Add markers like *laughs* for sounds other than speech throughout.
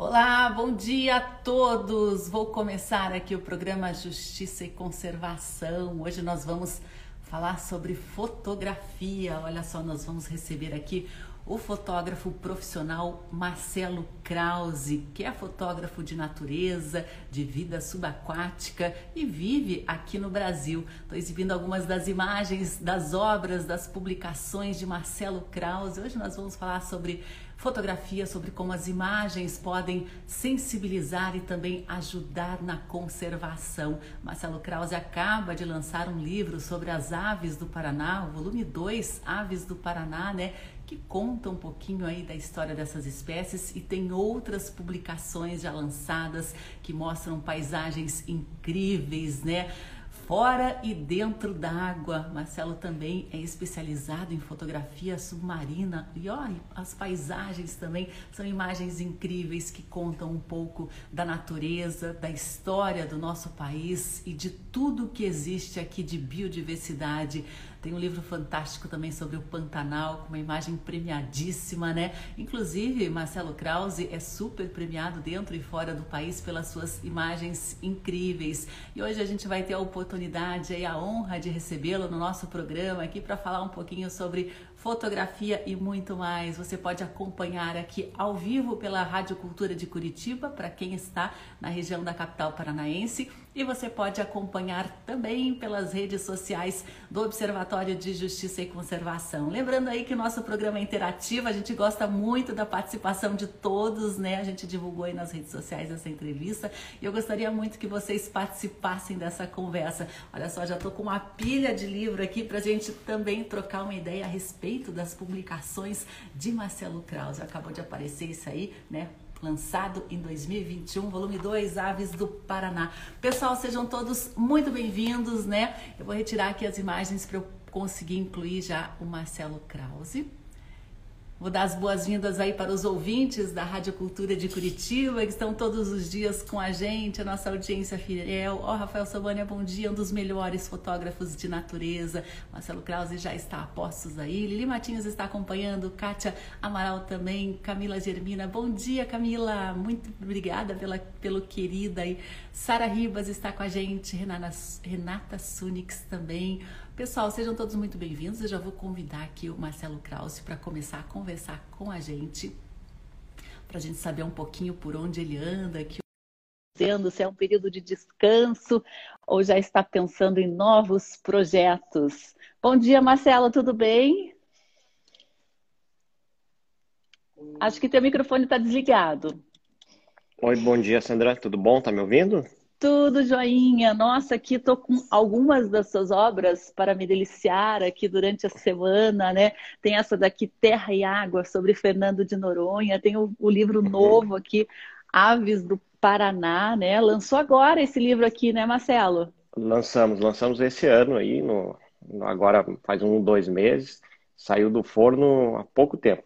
Olá, bom dia a todos. Vou começar aqui o programa Justiça e Conservação. Hoje nós vamos falar sobre fotografia. Olha só, nós vamos receber aqui o fotógrafo profissional Marcelo Krause, que é fotógrafo de natureza, de vida subaquática e vive aqui no Brasil. Estou exibindo algumas das imagens das obras, das publicações de Marcelo Krause. Hoje nós vamos falar sobre fotografia, sobre como as imagens podem sensibilizar e também ajudar na conservação. Marcelo Krause acaba de lançar um livro sobre as aves do Paraná, o volume 2, Aves do Paraná, né? que conta um pouquinho aí da história dessas espécies e tem outras publicações já lançadas que mostram paisagens incríveis, né? Fora e dentro d'água. Marcelo também é especializado em fotografia submarina e olha, as paisagens também são imagens incríveis que contam um pouco da natureza, da história do nosso país e de tudo que existe aqui de biodiversidade tem um livro fantástico também sobre o Pantanal, com uma imagem premiadíssima, né? Inclusive, Marcelo Krause é super premiado dentro e fora do país pelas suas imagens incríveis. E hoje a gente vai ter a oportunidade e a honra de recebê-lo no nosso programa aqui para falar um pouquinho sobre fotografia e muito mais. Você pode acompanhar aqui ao vivo pela Rádio Cultura de Curitiba, para quem está na região da capital paranaense, e você pode acompanhar também pelas redes sociais do Observatório de Justiça e Conservação. Lembrando aí que o nosso programa é interativo, a gente gosta muito da participação de todos, né? A gente divulgou aí nas redes sociais essa entrevista e eu gostaria muito que vocês participassem dessa conversa. Olha só, já estou com uma pilha de livro aqui para a gente também trocar uma ideia a respeito das publicações de Marcelo Krause. Acabou de aparecer isso aí, né? lançado em 2021, volume 2, Aves do Paraná. Pessoal, sejam todos muito bem-vindos, né? Eu vou retirar aqui as imagens para eu conseguir incluir já o Marcelo Krause. Vou dar as boas-vindas aí para os ouvintes da Rádio Cultura de Curitiba, que estão todos os dias com a gente, a nossa audiência fiel. Ó, oh, Rafael Sobania, bom dia, um dos melhores fotógrafos de natureza. Marcelo Krause já está a postos aí. Lili Matinhos está acompanhando, Kátia Amaral também, Camila Germina. Bom dia, Camila. Muito obrigada pela, pelo querida aí. Sara Ribas está com a gente, Renata, Renata Sunix também. Pessoal, sejam todos muito bem-vindos. Eu já vou convidar aqui o Marcelo Krause para começar a conversar com a gente, para a gente saber um pouquinho por onde ele anda, que se é um período de descanso ou já está pensando em novos projetos. Bom dia, Marcelo, tudo bem? Acho que teu microfone está desligado. Oi, bom dia, Sandra. Tudo bom? Tá me ouvindo? Tudo joinha. Nossa, aqui estou com algumas das suas obras para me deliciar aqui durante a semana, né? Tem essa daqui, Terra e Água, sobre Fernando de Noronha. Tem o, o livro uhum. novo aqui, Aves do Paraná, né? Lançou agora esse livro aqui, né, Marcelo? Lançamos, lançamos esse ano aí, no, agora faz um, dois meses. Saiu do forno há pouco tempo.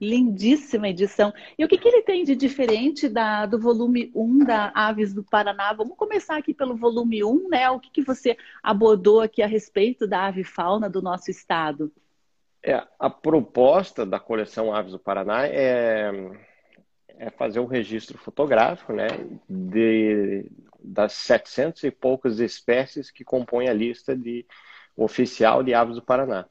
Lindíssima edição. E o que, que ele tem de diferente da, do volume 1 da Aves do Paraná? Vamos começar aqui pelo volume 1, né? O que, que você abordou aqui a respeito da ave fauna do nosso estado? É, a proposta da coleção Aves do Paraná é, é fazer um registro fotográfico né, de, das 700 e poucas espécies que compõem a lista de, oficial de aves do Paraná.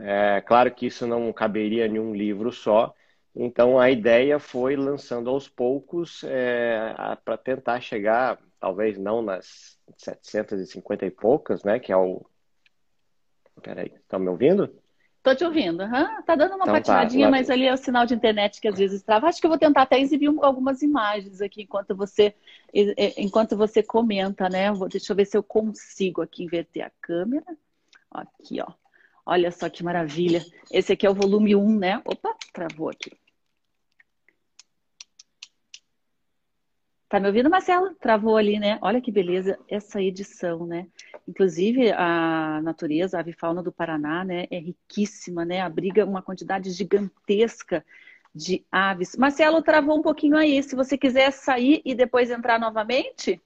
É, claro que isso não caberia em um livro só, então a ideia foi lançando aos poucos é, para tentar chegar, talvez não nas 750 e poucas, né? Que é o. Peraí, estão me ouvindo? Tô te ouvindo. Uhum. Tá dando uma então, tá, patinadinha, tá. mas ali é o sinal de internet que às vezes trava. Acho que eu vou tentar até exibir algumas imagens aqui enquanto você enquanto você comenta, né? Deixa eu ver se eu consigo aqui inverter a câmera. Aqui, ó. Olha só que maravilha. Esse aqui é o volume 1, né? Opa, travou aqui. Tá me ouvindo, Marcelo? Travou ali, né? Olha que beleza essa edição, né? Inclusive, a natureza, a avifauna do Paraná, né? É riquíssima, né? Abriga uma quantidade gigantesca de aves. Marcelo, travou um pouquinho aí. Se você quiser sair e depois entrar novamente,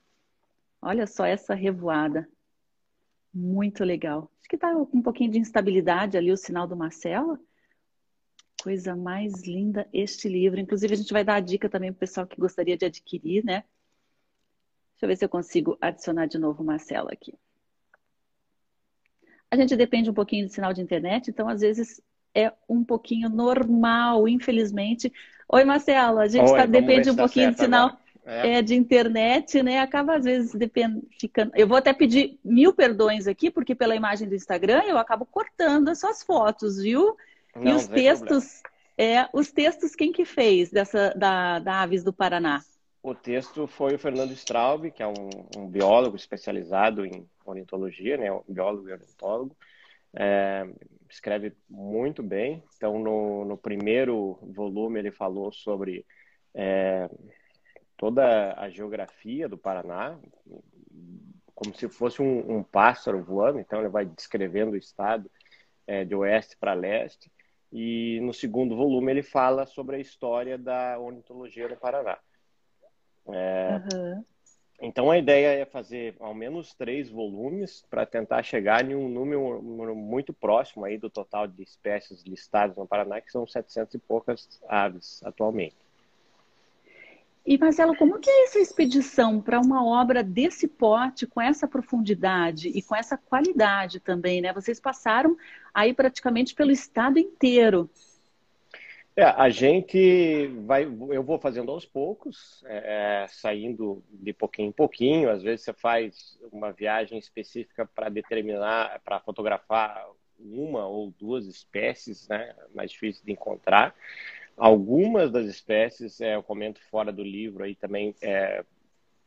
olha só essa revoada. Muito legal. Acho que está um pouquinho de instabilidade ali o sinal do Marcelo. coisa mais linda este livro. Inclusive, a gente vai dar a dica também para o pessoal que gostaria de adquirir, né? Deixa eu ver se eu consigo adicionar de novo Marcelo aqui. A gente depende um pouquinho do sinal de internet, então às vezes é um pouquinho normal, infelizmente. Oi, Marcelo, a gente Oi, tá, depende um tá pouquinho do sinal é. é. de internet, né? Acaba às vezes depend... ficando. Eu vou até pedir mil perdões aqui, porque pela imagem do Instagram eu acabo cortando as suas fotos, viu? Não, e os textos, é, os textos quem que fez dessa da, da Aves do Paraná? O texto foi o Fernando Straub, que é um, um biólogo especializado em ornitologia, né? Um biólogo e ornitólogo. É, escreve muito bem. Então, no, no, primeiro volume, ele falou sobre é, toda a geografia do Paraná, como se fosse um, um pássaro voando. Então, ele vai descrevendo o estado é, de oeste para leste. E no segundo volume, ele fala sobre a história da ornitologia no Paraná. É, uhum. Então a ideia é fazer ao menos três volumes para tentar chegar em um número, muito próximo aí do total de espécies listadas no Paraná, que são 700 e poucas aves atualmente. E Marcelo, como que é essa expedição para uma obra desse porte, com essa profundidade e com essa qualidade também, né? Vocês passaram aí praticamente pelo estado inteiro. É, a gente vai, eu vou fazendo aos poucos, é, é, saindo de pouquinho em pouquinho. Às vezes você faz uma viagem específica para determinar, para fotografar uma ou duas espécies, né, mais difícil de encontrar. Algumas das espécies, é, eu comento fora do livro aí também, é,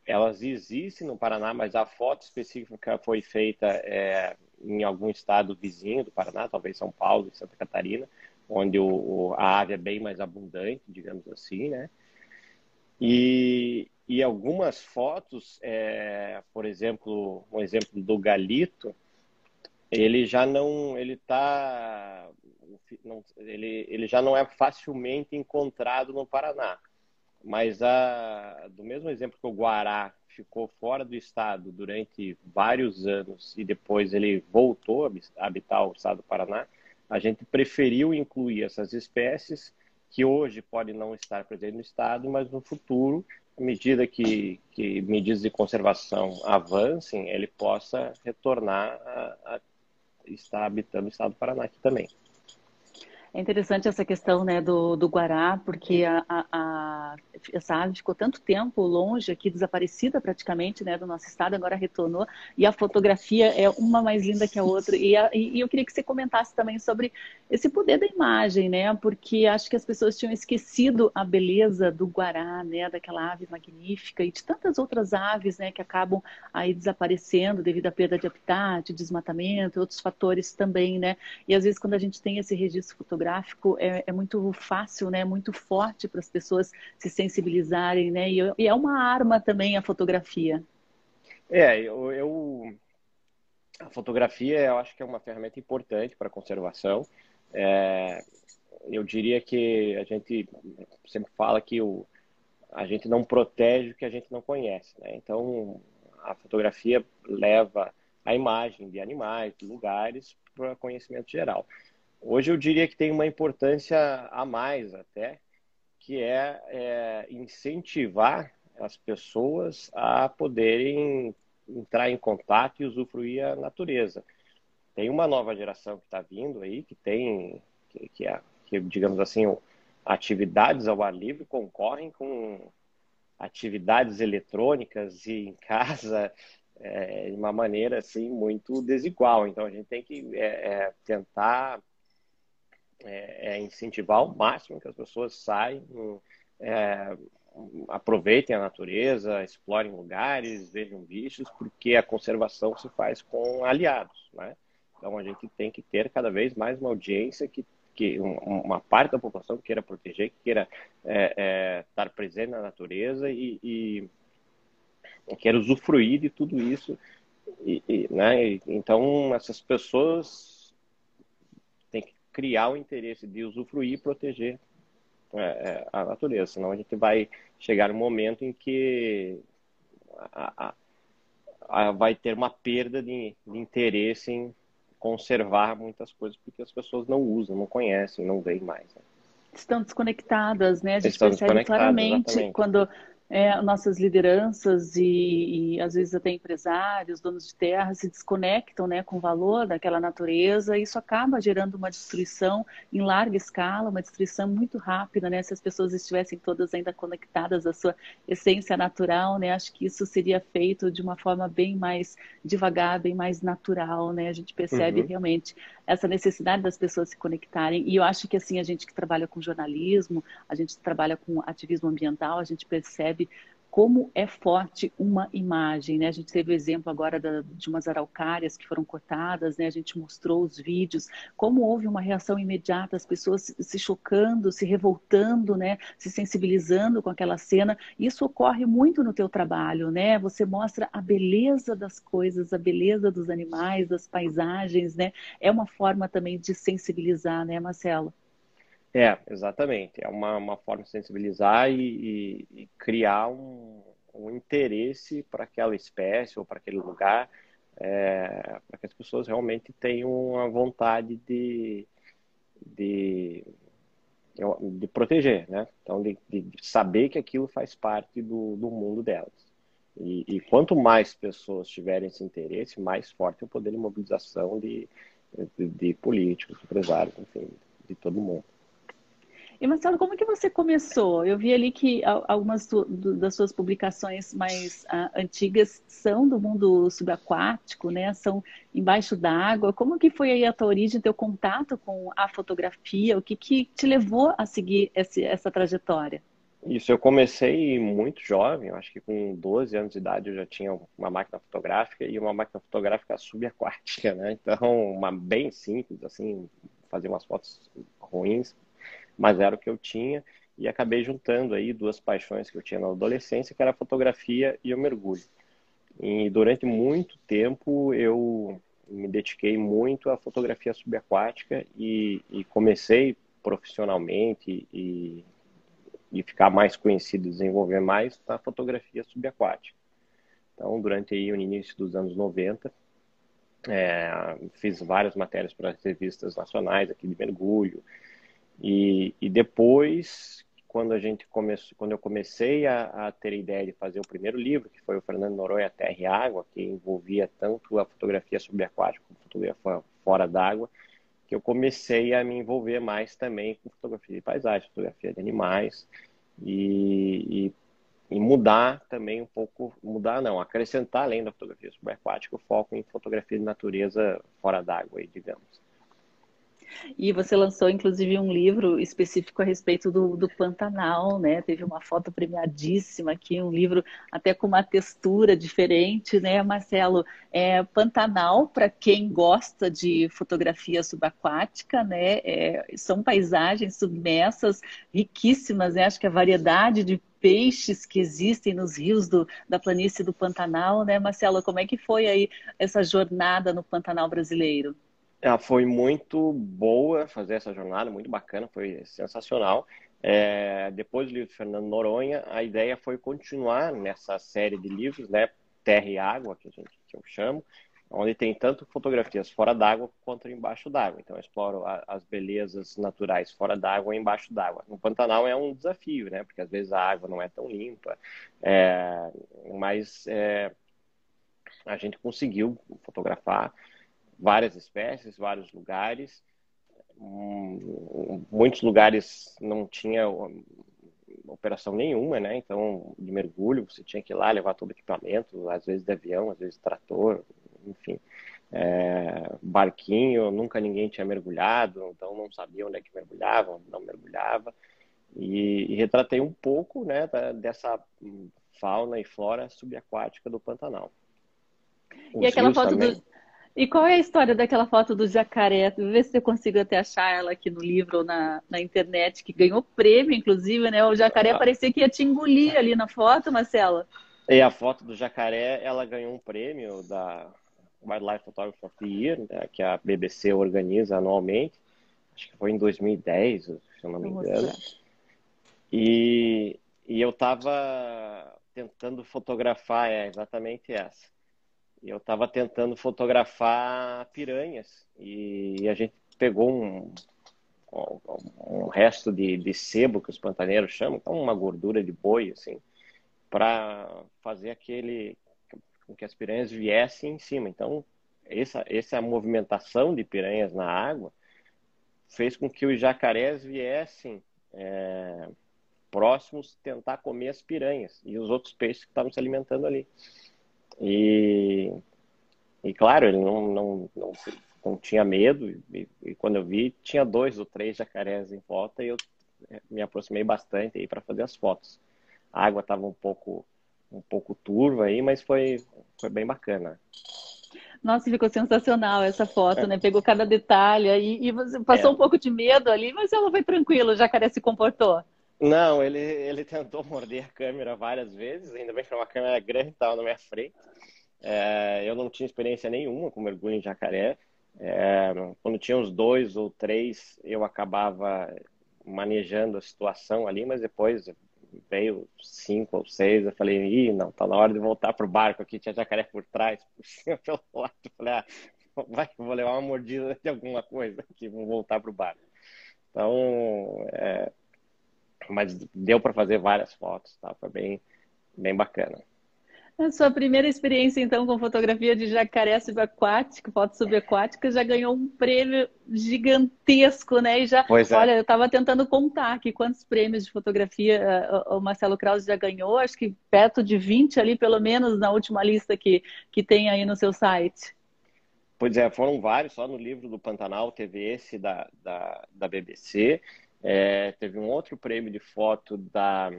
elas existem no Paraná, mas a foto específica foi feita é, em algum estado vizinho do Paraná, talvez São Paulo e Santa Catarina onde o, a ave é bem mais abundante, digamos assim, né? E, e algumas fotos, é, por exemplo, um exemplo do galito, ele já não, ele tá, não, ele, ele já não é facilmente encontrado no Paraná. Mas a, do mesmo exemplo que o guará ficou fora do estado durante vários anos e depois ele voltou a habitar o estado do Paraná, a gente preferiu incluir essas espécies que hoje podem não estar presentes no estado, mas no futuro, à medida que, que medidas de conservação avancem, ele possa retornar a, a estar habitando o estado do Paraná aqui também. É interessante essa questão né, do, do Guará, porque a, a, a, essa ave ficou tanto tempo longe aqui, desaparecida praticamente né, do nosso estado, agora retornou, e a fotografia é uma mais linda que a outra. E, a, e eu queria que você comentasse também sobre esse poder da imagem, né? Porque acho que as pessoas tinham esquecido a beleza do Guará, né? Daquela ave magnífica e de tantas outras aves, né? Que acabam aí desaparecendo devido à perda de habitat, desmatamento, outros fatores também, né? E às vezes quando a gente tem esse registro fotográfico, fotográfico é, é muito fácil, né? Muito forte para as pessoas se sensibilizarem, né? E, e, é uma arma também a fotografia. É, eu, eu, a fotografia eu acho que é uma ferramenta importante para a conservação. É, eu diria que a gente sempre fala que o, a gente não protege o que a gente não conhece, né? Então a fotografia leva a imagem de animais, de lugares para conhecimento geral. Hoje eu diria que tem uma importância a mais até, que é, é incentivar as pessoas a poderem entrar em contato e usufruir a natureza. Tem uma nova geração que está vindo aí, que tem, que, que, é, que, digamos assim, atividades ao ar livre concorrem com atividades eletrônicas e em casa *laughs* é, de uma maneira assim muito desigual. Então a gente tem que é, é, tentar é, é incentivar ao máximo que as pessoas saiam, é, aproveitem a natureza, explorem lugares, vejam bichos, porque a conservação se faz com aliados, né? Então a gente tem que ter cada vez mais uma audiência que, que uma parte da população que queira proteger, que queira é, é, estar presente na natureza e, e, e queira usufruir de tudo isso. E, e, né? Então essas pessoas criar o interesse de usufruir e proteger é, é, a natureza. Senão a gente vai chegar um momento em que a, a, a, vai ter uma perda de, de, interesse em conservar muitas coisas porque as pessoas não usam, não conhecem, não veem mais. Né? estão desconectadas, né? A gente Estão percebe claramente exatamente. quando é, nossas lideranças e, e, às vezes até empresários, donos de terra se desconectam né, com o valor daquela natureza e isso acaba gerando uma destruição em larga escala, uma destruição muito rápida, né? Se as pessoas estivessem todas ainda conectadas à sua essência natural, né? Acho que isso seria feito de uma forma bem mais devagar, bem mais natural, né? A gente percebe uhum. realmente essa necessidade das pessoas se conectarem. E eu acho que assim a gente que trabalha com jornalismo, a gente que trabalha com ativismo ambiental, a gente percebe como é forte uma imagem, né? A gente teve o exemplo agora da, de umas araucárias que foram cortadas, né? A gente mostrou os vídeos, como houve uma reação imediata, as pessoas se chocando, se revoltando, né? Se sensibilizando com aquela cena. Isso ocorre muito no teu trabalho, né? Você mostra a beleza das coisas, a beleza dos animais, das paisagens, né? É uma forma também de sensibilizar, né, Marcelo? É, exatamente. É uma, uma forma de sensibilizar e, e, e criar um, um interesse para aquela espécie ou para aquele lugar, é, para que as pessoas realmente tenham a vontade de, de, de proteger, né? Então, de, de saber que aquilo faz parte do, do mundo delas. E, e, quanto mais pessoas tiverem esse interesse, mais forte é o poder de mobilização de, de, de políticos, empresários, enfim, de todo mundo. E Marcelo, como que você começou? Eu vi ali que algumas das suas publicações mais uh, antigas são do mundo subaquático, né? São embaixo d'água. Como que foi aí a tua origem, teu contato com a fotografia? O que, que te levou a seguir esse, essa trajetória? Isso, eu comecei muito jovem, acho que com 12 anos de idade eu já tinha uma máquina fotográfica e uma máquina fotográfica subaquática, né? Então, uma bem simples, assim, fazer umas fotos ruins, mas era o que eu tinha e acabei juntando aí duas paixões que eu tinha na adolescência, que era a fotografia e o mergulho. E durante muito tempo eu me dediquei muito à fotografia subaquática e, e comecei profissionalmente e, e ficar mais conhecido, desenvolver mais na fotografia subaquática. Então, durante aí o início dos anos 90, é, fiz várias matérias para revistas nacionais aqui de mergulho, e, e depois, quando a gente começou, quando eu comecei a, a, ter a ideia de fazer o primeiro livro, que foi o Fernando Noronha Terra e Água, que envolvia tanto a fotografia subaquática como a fotografia fora d'água, que eu comecei a me envolver mais também com fotografia de paisagem, fotografia de animais e, e, e mudar também um pouco, mudar não, acrescentar além da fotografia subaquática o foco em fotografia de natureza fora d'água, digamos. E você lançou, inclusive, um livro específico a respeito do, do Pantanal, né? Teve uma foto premiadíssima aqui, um livro até com uma textura diferente, né, Marcelo? É, Pantanal, para quem gosta de fotografia subaquática, né? É, são paisagens submersas riquíssimas, né? Acho que a variedade de peixes que existem nos rios do, da planície do Pantanal, né, Marcelo? Como é que foi aí essa jornada no Pantanal brasileiro? Foi muito boa fazer essa jornada, muito bacana, foi sensacional. É, depois do livro de Fernando Noronha, a ideia foi continuar nessa série de livros, né, Terra e Água, que, a gente, que eu chamo, onde tem tanto fotografias fora d'água quanto embaixo d'água. Então, eu exploro a, as belezas naturais fora d'água e embaixo d'água. No Pantanal é um desafio, né, porque às vezes a água não é tão limpa, é, mas é, a gente conseguiu fotografar várias espécies, vários lugares. muitos lugares não tinha operação nenhuma, né? Então, de mergulho, você tinha que ir lá levar todo o equipamento, às vezes de avião, às vezes de trator, enfim. É, barquinho, nunca ninguém tinha mergulhado, então não sabia onde é que mergulhava, não mergulhava. E, e retratei um pouco, né, da, dessa fauna e flora subaquática do Pantanal. Os e aquela foto também... do e qual é a história daquela foto do jacaré? Vê se eu consigo até achar ela aqui no livro ou na, na internet, que ganhou prêmio, inclusive, né? O jacaré ah. parecia que ia te engolir ali na foto, Marcela. E a foto do jacaré, ela ganhou um prêmio da Wildlife Photography of the Year, né, que a BBC organiza anualmente. Acho que foi em 2010, se eu não me engano. E, e eu estava tentando fotografar, é exatamente essa eu estava tentando fotografar piranhas e a gente pegou um um resto de, de sebo que os pantaneiros chamam, então uma gordura de boi, assim, para fazer aquele com que as piranhas viessem em cima. Então, essa, essa movimentação de piranhas na água fez com que os jacarés viessem é, próximos tentar comer as piranhas e os outros peixes que estavam se alimentando ali. E, e claro, ele não, não, não, não tinha medo, e, e, quando eu vi, tinha dois ou três jacarés em volta, e eu é, me aproximei bastante aí para fazer as fotos. A água estava um pouco um pouco turva aí, mas foi, foi bem bacana. Nossa, ficou sensacional essa foto, é. né? Pegou cada detalhe e, e você passou é. um pouco de medo ali, mas ela foi tranquila, o jacaré se comportou. Não, ele, ele tentou morder a câmera várias vezes, ainda bem que era uma câmera grande, estava na minha frente. É, eu não tinha experiência nenhuma com mergulho em jacaré. É, quando tinha uns dois ou três, eu acabava manejando a situação ali, mas depois veio cinco ou seis, eu falei, ih, não, tá na hora de voltar pro barco aqui, tinha jacaré por trás, *laughs* por cima, pelo lado. Eu falei, ah, vai vou levar uma mordida de alguma coisa aqui, vou voltar pro barco. Então, é, mas deu para fazer várias fotos, tá? Foi bem, bem bacana. A sua primeira experiência, então, com fotografia de jacaré subaquático, foto subaquática, já ganhou um prêmio gigantesco, né? E já, é. olha, eu estava tentando contar aqui quantos prêmios de fotografia uh, o Marcelo Krause já ganhou, acho que perto de 20 ali, pelo menos, na última lista que, que tem aí no seu site. Pois é, foram vários, só no livro do Pantanal teve esse da, da, da BBC, é, teve um outro prêmio de foto da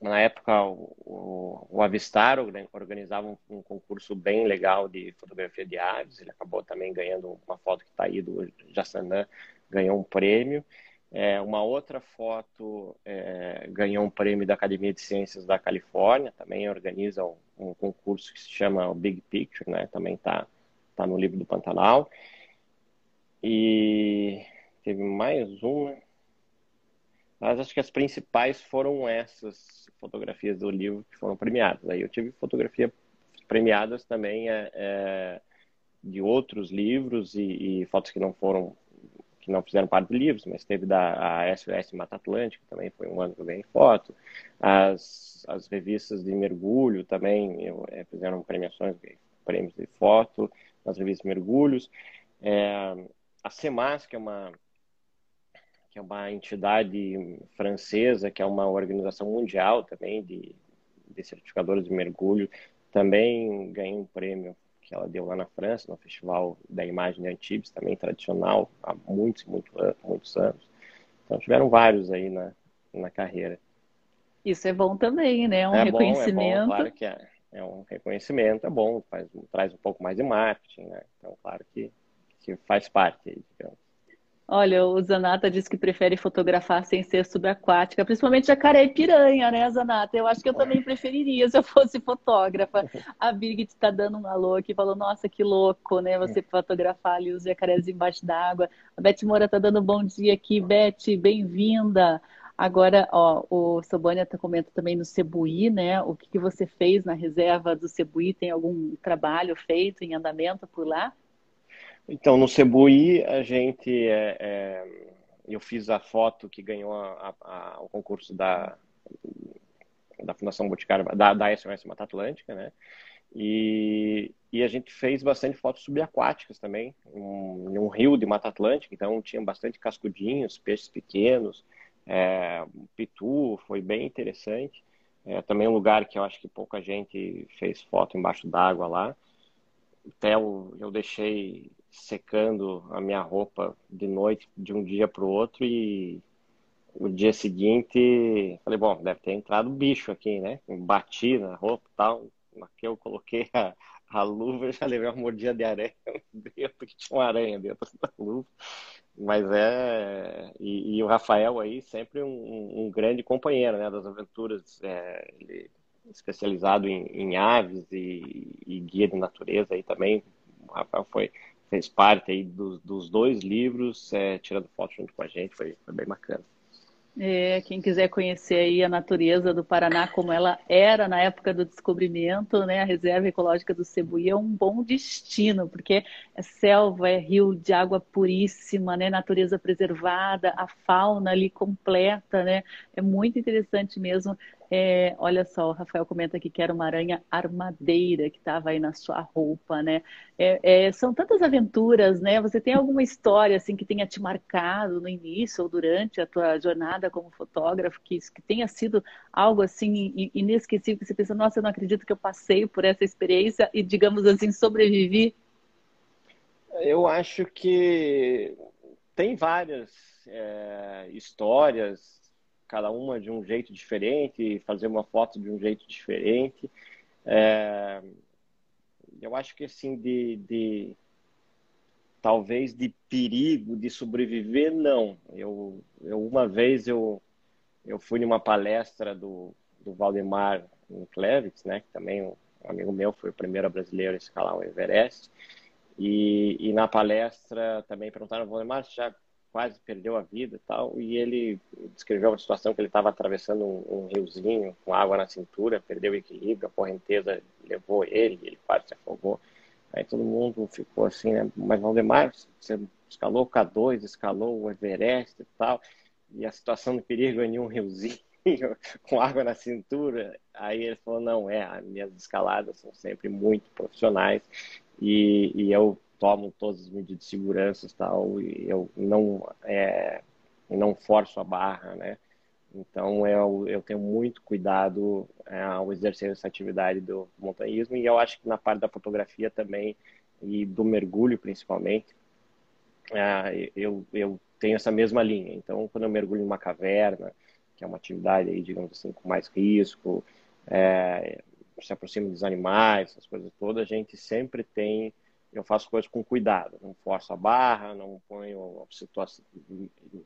na época, o, o Avistar organizava um, um, concurso bem legal de fotografia de aves. Ele acabou também ganhando uma foto que está aí do Jassanã, ganhou um prêmio. É, uma outra foto é, ganhou um prêmio da Academia de Ciências da Califórnia, também organiza um, um concurso que se chama Big Picture, né? também está tá no livro do Pantanal. E teve mais uma, mas acho que as principais foram essas fotografias do livro que foram premiadas. Aí eu tive fotografia premiadas também é, é, de outros livros e, e, fotos que não foram que não fizeram parte de livros, mas teve da a SOS Mata Atlântica, também foi um ano que eu ganhei foto. As, as revistas de mergulho também eu, é, fizeram premiações, prêmios de foto nas revistas de mergulhos. É, a CEMAS, que é uma que é uma entidade francesa, que é uma organização mundial também de, de certificadores de mergulho, também ganhou um prêmio que ela deu lá na França, no Festival da Imagem de Antibes, também tradicional, há muitos, muitos, muitos anos. Então tiveram vários aí na, na carreira. Isso é bom também, né? Um é reconhecimento. Bom, é bom, claro que é, é um reconhecimento, é bom, faz, traz um pouco mais de marketing, né? Então, claro que, que faz parte aí, digamos. Olha, o Zanata disse que prefere fotografar sem ser subaquática, principalmente jacaré e piranha, né, Zanata? Eu acho que eu também preferiria se eu fosse fotógrafa. A Birgit está dando um alô aqui, falou, nossa, que louco, né? Você fotografar ali os jacarés embaixo d'água. A Beth Moura está dando um bom dia aqui. Beth, bem-vinda. Agora, ó, o Sobânia tá comentando também no Cebuí, né? O que, que você fez na reserva do Cebuí? Tem algum trabalho feito em andamento por lá? Então, no Cebuí, a gente. É, é, eu fiz a foto que ganhou a, a, o concurso da, da Fundação Boticário, da, da SOS Mata Atlântica, né? E, e a gente fez bastante fotos subaquáticas também, um, em um rio de Mata Atlântica, então tinha bastante cascudinhos, peixes pequenos, é, pitu, foi bem interessante. É, também um lugar que eu acho que pouca gente fez foto embaixo d'água lá. Até eu, eu deixei secando a minha roupa de noite, de um dia para o outro, e o dia seguinte, falei, bom, deve ter entrado bicho aqui, né? Bati na roupa e tal. Aqui eu coloquei a, a luva e já levei uma mordida de aranha *laughs* dentro, que tinha uma aranha dentro da luva. Mas é. E, e o Rafael aí, sempre um, um, grande companheiro né, das aventuras. É, ele especializado em, em aves e, e, guia de natureza aí também. O Rafael foi fez parte aí dos, dos dois livros, é, tirando foto junto com a gente, foi, foi bem bacana. É, quem quiser conhecer aí a natureza do Paraná como ela era na época do descobrimento, né, a reserva ecológica do Cebuí é um bom destino, porque é selva, é rio de água puríssima, né, natureza preservada, a fauna ali completa, né, é muito interessante mesmo é, olha só, o Rafael comenta aqui que era uma aranha armadeira que estava aí na sua roupa, né? É, é, são tantas aventuras, né? Você tem alguma história assim que tenha te marcado no início ou durante a tua jornada como fotógrafo que, que tenha sido algo assim inesquecível que você pensa, nossa, eu não acredito que eu passei por essa experiência e digamos assim sobrevivi? Eu acho que tem várias é, histórias cada uma de um jeito diferente, fazer uma foto de um jeito diferente. É, eu acho que assim de, de, talvez de perigo de sobreviver não. Eu, eu uma vez eu eu fui numa palestra do, do Valdemar Klevitz, né, que também um amigo meu foi o primeiro brasileiro a escalar o Everest. E, e na palestra também perguntaram, Valdemar, já quase perdeu a vida e tal, e ele descreveu uma situação que ele estava atravessando um, um, riozinho com água na cintura, perdeu o equilíbrio, a correnteza levou ele, ele quase se afogou. Aí todo mundo ficou assim, né? Mas Valdemar, você escalou o K2, escalou o Everest e tal, e a situação de perigo é em um riozinho *laughs* com água na cintura. Aí ele falou, não, é, as minhas escaladas são sempre muito profissionais e, e eu tomo todas as medidas de segurança e tal, e eu não, é, não forço a barra, né? Então eu, eu tenho muito cuidado é, ao exercer essa atividade do montanhismo e eu acho que na parte da fotografia também e do mergulho principalmente é, eu, eu tenho essa mesma linha. Então quando eu mergulho em uma caverna, que é uma atividade aí, digamos assim, com mais risco, é, se aproxima dos animais, essas coisas todas, a gente sempre tem eu faço coisas com cuidado, não forço a barra, não ponho situação,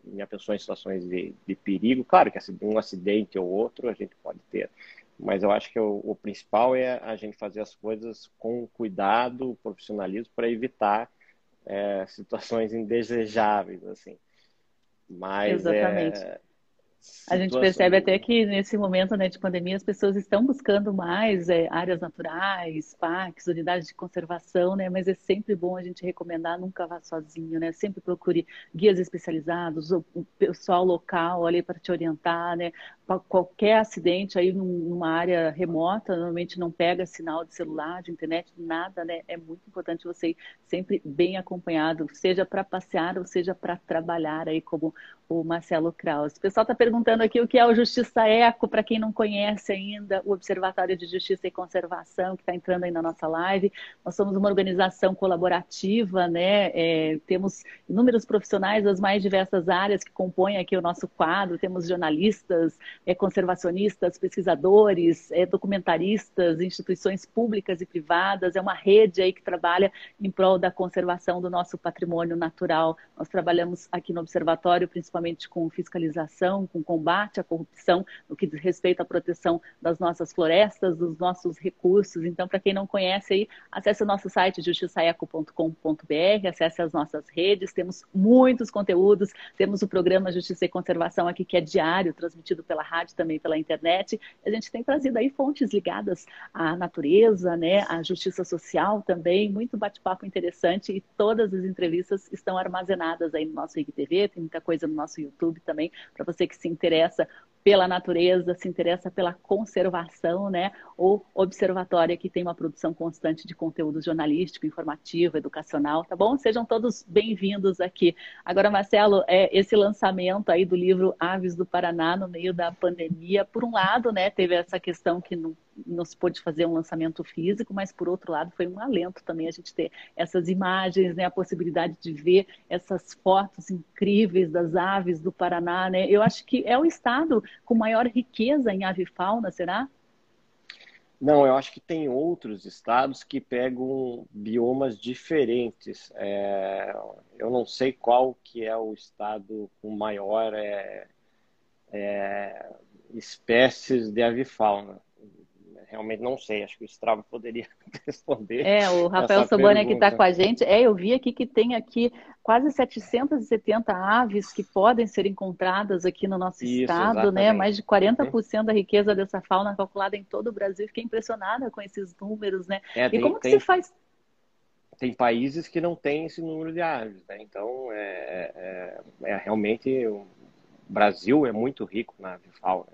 minha pessoa em situações de, de, perigo. Claro que um acidente ou outro a gente pode ter, mas eu acho que o, o principal é a gente fazer as coisas com cuidado, profissionalismo, para evitar é, situações indesejáveis, assim. Mas Exatamente. É, a gente percebe até que nesse momento né, de pandemia as pessoas estão buscando mais é, áreas naturais, parques, unidades de conservação, né? Mas é sempre bom a gente recomendar nunca vá sozinho, né? Sempre procure guias especializados, o, o pessoal local ali para te orientar, né? Qualquer acidente aí numa área remota normalmente não pega sinal de celular, de internet, nada, né? É muito importante você ir sempre bem acompanhado, seja para passear ou seja para trabalhar aí como o Marcelo Kraus. O pessoal está perguntando aqui o que é o Justiça Eco, para quem não conhece ainda, o Observatório de Justiça e Conservação, que está entrando aí na nossa live. Nós somos uma organização colaborativa, né? É, temos inúmeros profissionais das mais diversas áreas que compõem aqui o nosso quadro. Temos jornalistas, é, conservacionistas, pesquisadores, é, documentaristas, instituições públicas e privadas. É uma rede aí que trabalha em prol da conservação do nosso patrimônio natural. Nós trabalhamos aqui no Observatório, principalmente com fiscalização, com combate à corrupção, no que diz respeito à proteção das nossas florestas, dos nossos recursos. Então, para quem não conhece aí, acesse o nosso site justiçaeco.com.br, acesse as nossas redes, temos muitos conteúdos, temos o programa Justiça e Conservação aqui, que é diário, transmitido pela rádio, também pela internet. A gente tem trazido aí fontes ligadas à natureza, né, à justiça social também, muito bate-papo interessante e todas as entrevistas estão armazenadas aí no nosso IGTV, tem muita coisa no nosso YouTube também, para você que se interessa pela natureza, se interessa pela conservação, né? Ou observatório que tem uma produção constante de conteúdo jornalístico, informativo, educacional, tá bom? Sejam todos bem-vindos aqui. Agora, Marcelo, é, esse lançamento aí do livro Aves do Paraná no meio da pandemia, por um lado, né, teve essa questão que não, não se pôde fazer um lançamento físico, mas por outro lado foi um alento também a gente ter essas imagens, né, a possibilidade de ver essas fotos incríveis das aves do Paraná, né? Eu acho que é o estado com maior riqueza em avifauna, será? Não, eu acho que tem outros estados que pegam biomas diferentes. É, eu não sei qual que é o estado com maior é, é, espécies de avifauna. Realmente não sei. Acho que o Strava *laughs* poderia *laughs* responder. É, o Rafael Sobania que está com a gente. É, eu vi aqui que tem aqui quase 770 aves que podem ser encontradas aqui no nosso Isso, estado, né? exatamente. né? Mais de 40% uhum. da riqueza dessa fauna calculada em todo o Brasil. Fiquei impressionada com esses números, né? É, tem, e como que tem... se faz tem países que não têm esse número de aves, né? Então, é, é, é, realmente o Brasil é muito rico na avifauna.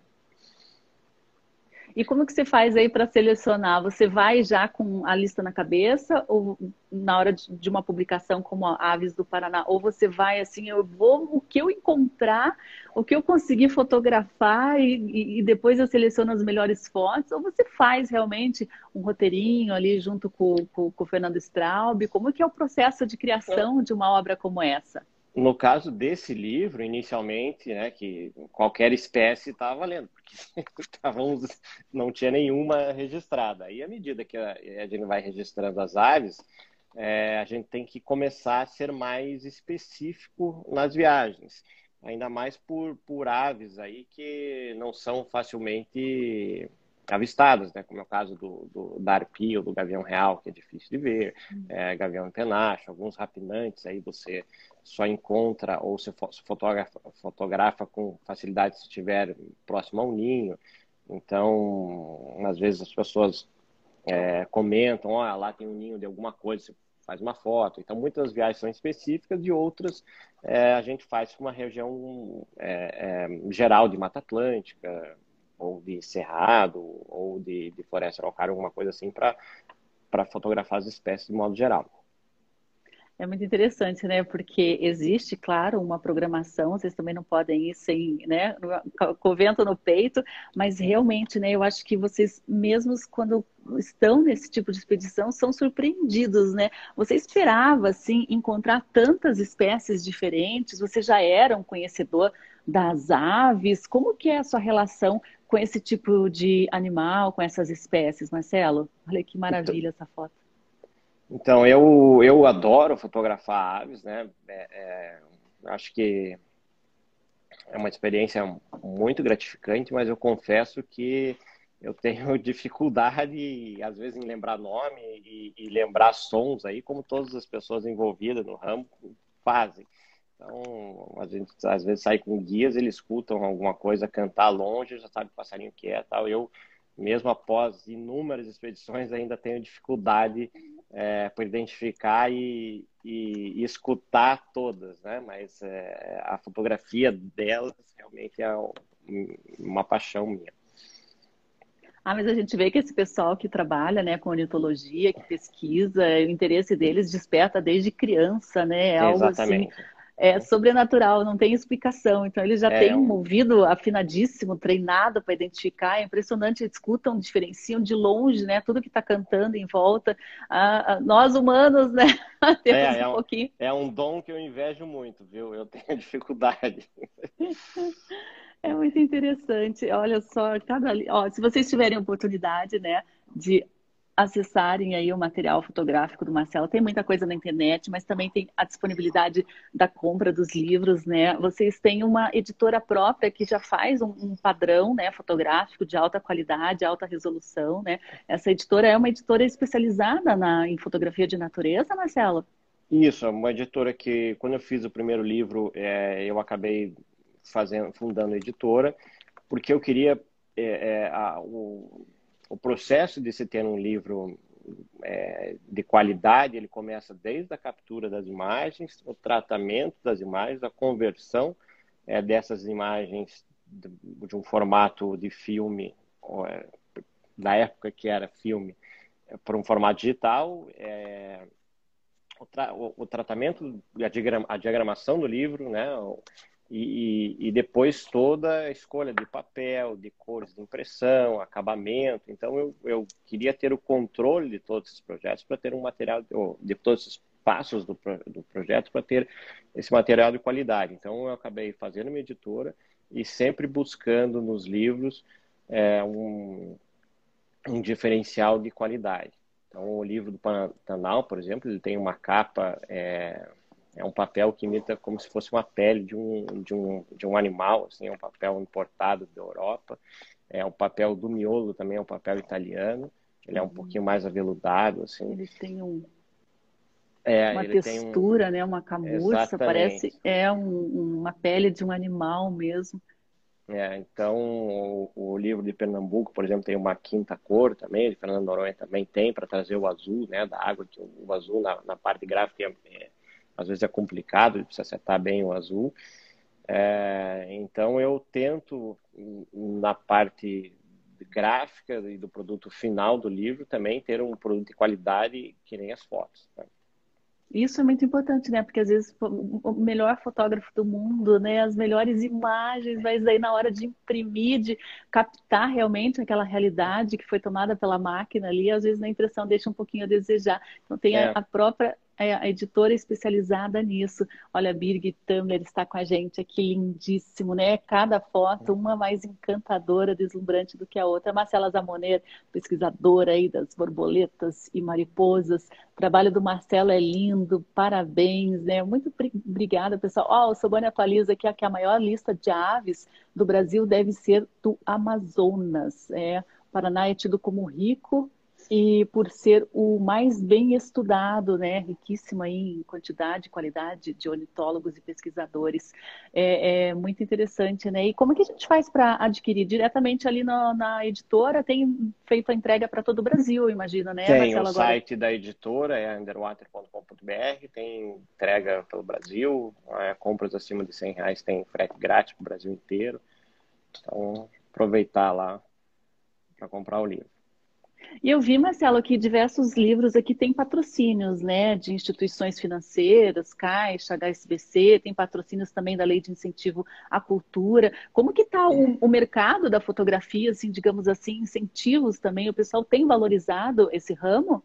E como que você faz aí para selecionar? Você vai já com a lista na cabeça ou na hora de uma publicação como a Aves do Paraná? Ou você vai assim, eu vou o que eu encontrar, o que eu conseguir fotografar e, e depois eu seleciono as melhores fotos? Ou você faz realmente um roteirinho ali junto com, com, com o Fernando Straub? Como que é o processo de criação de uma obra como essa? No caso desse livro, inicialmente, né, que qualquer espécie estava valendo, porque *laughs* estávamos, não tinha nenhuma registrada. Aí, à medida que a, a gente vai registrando as aves, é, a gente tem que começar a ser mais específico nas viagens. Ainda mais por, por aves aí que não são facilmente avistadas, né? como é o caso do, do da arpia ou do gavião real, que é difícil de ver, uhum. é, gavião penacho, alguns rapinantes aí você só encontra ou se fotografa, fotografa com facilidade se estiver próximo ao ninho. Então, às vezes as pessoas é, comentam, olha, lá tem um ninho de alguma coisa, você faz uma foto. Então, muitas viagens são específicas e outras é, a gente faz com uma região é, é geral de Mata Atlântica, ou de cerrado, ou de, de floresta araucária, alguma coisa assim, para fotografar as espécies de modo geral. É muito interessante, né? Porque existe, claro, uma programação, vocês também não podem ir sem, né, com vento no peito, mas realmente, né, eu acho que vocês, mesmos quando estão nesse tipo de expedição, são surpreendidos, né? Você esperava, assim, encontrar tantas espécies diferentes? Você já era um conhecedor das aves? Como que é a sua relação com esse tipo de animal, com essas espécies, Marcelo? Olha que maravilha então... essa foto. Então, eu, eu adoro fotografar aves, né? É, é, acho que é uma experiência muito gratificante, mas eu confesso que eu tenho *laughs* dificuldade, às vezes, em lembrar nome e, e lembrar sons aí, como todas as pessoas envolvidas no ramo fazem. Então, a gente às vezes sai com guias, eles escutam alguma coisa cantar longe, já sabe o passarinho que é tal. Eu, mesmo após inúmeras expedições, ainda tenho dificuldade é, por identificar e, e, e, escutar todas, né? Mas é, a fotografia delas realmente é uma paixão minha. Ah, mas a gente vê que esse pessoal que trabalha né, com ornitologia, que pesquisa, o interesse deles desperta desde criança, né? É algo assim Exatamente. assim é sobrenatural, não tem explicação. Então, eles já é, têm um ouvido afinadíssimo, treinado para identificar. É impressionante, eles escutam, diferenciam de longe, né? Tudo que está cantando em volta. Ah, nós humanos, né? *laughs* Temos é, é um, um pouquinho. É um dom que eu invejo muito, viu? Eu tenho *laughs* dificuldade. *laughs* É muito interessante. Olha só, cada. Ó, se vocês tiverem oportunidade, né, de acessarem aí o material fotográfico do Marcelo. Tem muita coisa na internet, mas também tem a disponibilidade da compra dos livros, né? Vocês têm uma editora própria que já faz um, um padrão, né, fotográfico de alta qualidade, alta resolução, né? Essa editora é uma editora especializada na, em fotografia de natureza, Marcelo? Isso, é uma editora que, quando eu fiz o primeiro livro, é, eu acabei fazendo, fundando a editora, porque eu queria é, é, a, o, o processo de se ter um livro é, de qualidade, ele começa desde a captura das imagens, o tratamento das imagens, a conversão é, dessas imagens de, de, um formato de filme, é, da época que era filme, é, para um formato digital, é, o, tra o, o, tratamento, a, diagrama, a diagramação do livro, né, e, e, depois toda a escolha de papel, de cores de impressão, acabamento. Então eu, eu queria ter o controle de todos esses projetos para ter um material, de todos esses passos do, do projeto para ter esse material de qualidade. Então eu acabei fazendo uma editora e sempre buscando nos livros é, um, um diferencial de qualidade. Então o livro do Pantanal, por exemplo, ele tem uma capa é, é um papel que imita como se fosse uma pele de um, de um, de um animal, assim, é um papel importado da Europa. É, o papel do miolo também é um papel italiano. Ele é um uhum. pouquinho mais aveludado, assim. Ele tem um, é, uma textura, um... né? Uma camurça, Exatamente. parece é um, uma pele de um animal mesmo. É, então, o, o, livro de Pernambuco, por exemplo, tem uma quinta cor também, de Fernando Noronha também tem, para trazer o azul né, da água, o azul na, na parte gráfica é, é, às vezes é complicado, precisa acertar bem o azul. É, então, eu tento, na parte gráfica e do produto final do livro, também ter um produto de qualidade que nem as fotos. Né? Isso é muito importante, né? Porque às vezes o melhor fotógrafo do mundo, né? As melhores imagens, mas aí na hora de imprimir, de captar realmente aquela realidade que foi tomada pela máquina ali, às vezes na impressão deixa um pouquinho a desejar. Então tem é. a própria é a editora especializada nisso. Olha, a Birgit Tumler está com a gente aqui, lindíssimo, né? Cada foto, uma mais encantadora, deslumbrante do que a outra. Marcela Zamoner, pesquisadora aí das borboletas e mariposas. O trabalho do Marcelo é lindo, parabéns, né? Muito obrigada, pessoal. Ó, oh, o Sobane atualiza aqui que a maior lista de aves do Brasil deve ser do Amazonas. É, Paraná é tido como rico e por ser o mais bem estudado, né, riquíssimo em quantidade e qualidade de ornitólogos e pesquisadores. É, é, muito interessante, né? E como que a gente faz para adquirir? Diretamente ali na, na, editora, tem feito a entrega para todo o Brasil, imagino, né? Tem, Marcelo, o agora... site da editora é underwater.com.br, tem entrega pelo Brasil, é, compras acima de 100 reais tem frete grátis para o Brasil inteiro. Então, aproveitar lá para comprar o livro. E eu vi, Marcelo, que diversos livros aqui têm patrocínios, né, de instituições financeiras, Caixa, HSBC, tem patrocínios também da Lei de Incentivo à Cultura. Como que está o, o, mercado da fotografia, assim, digamos assim, incentivos também? O pessoal tem valorizado esse ramo?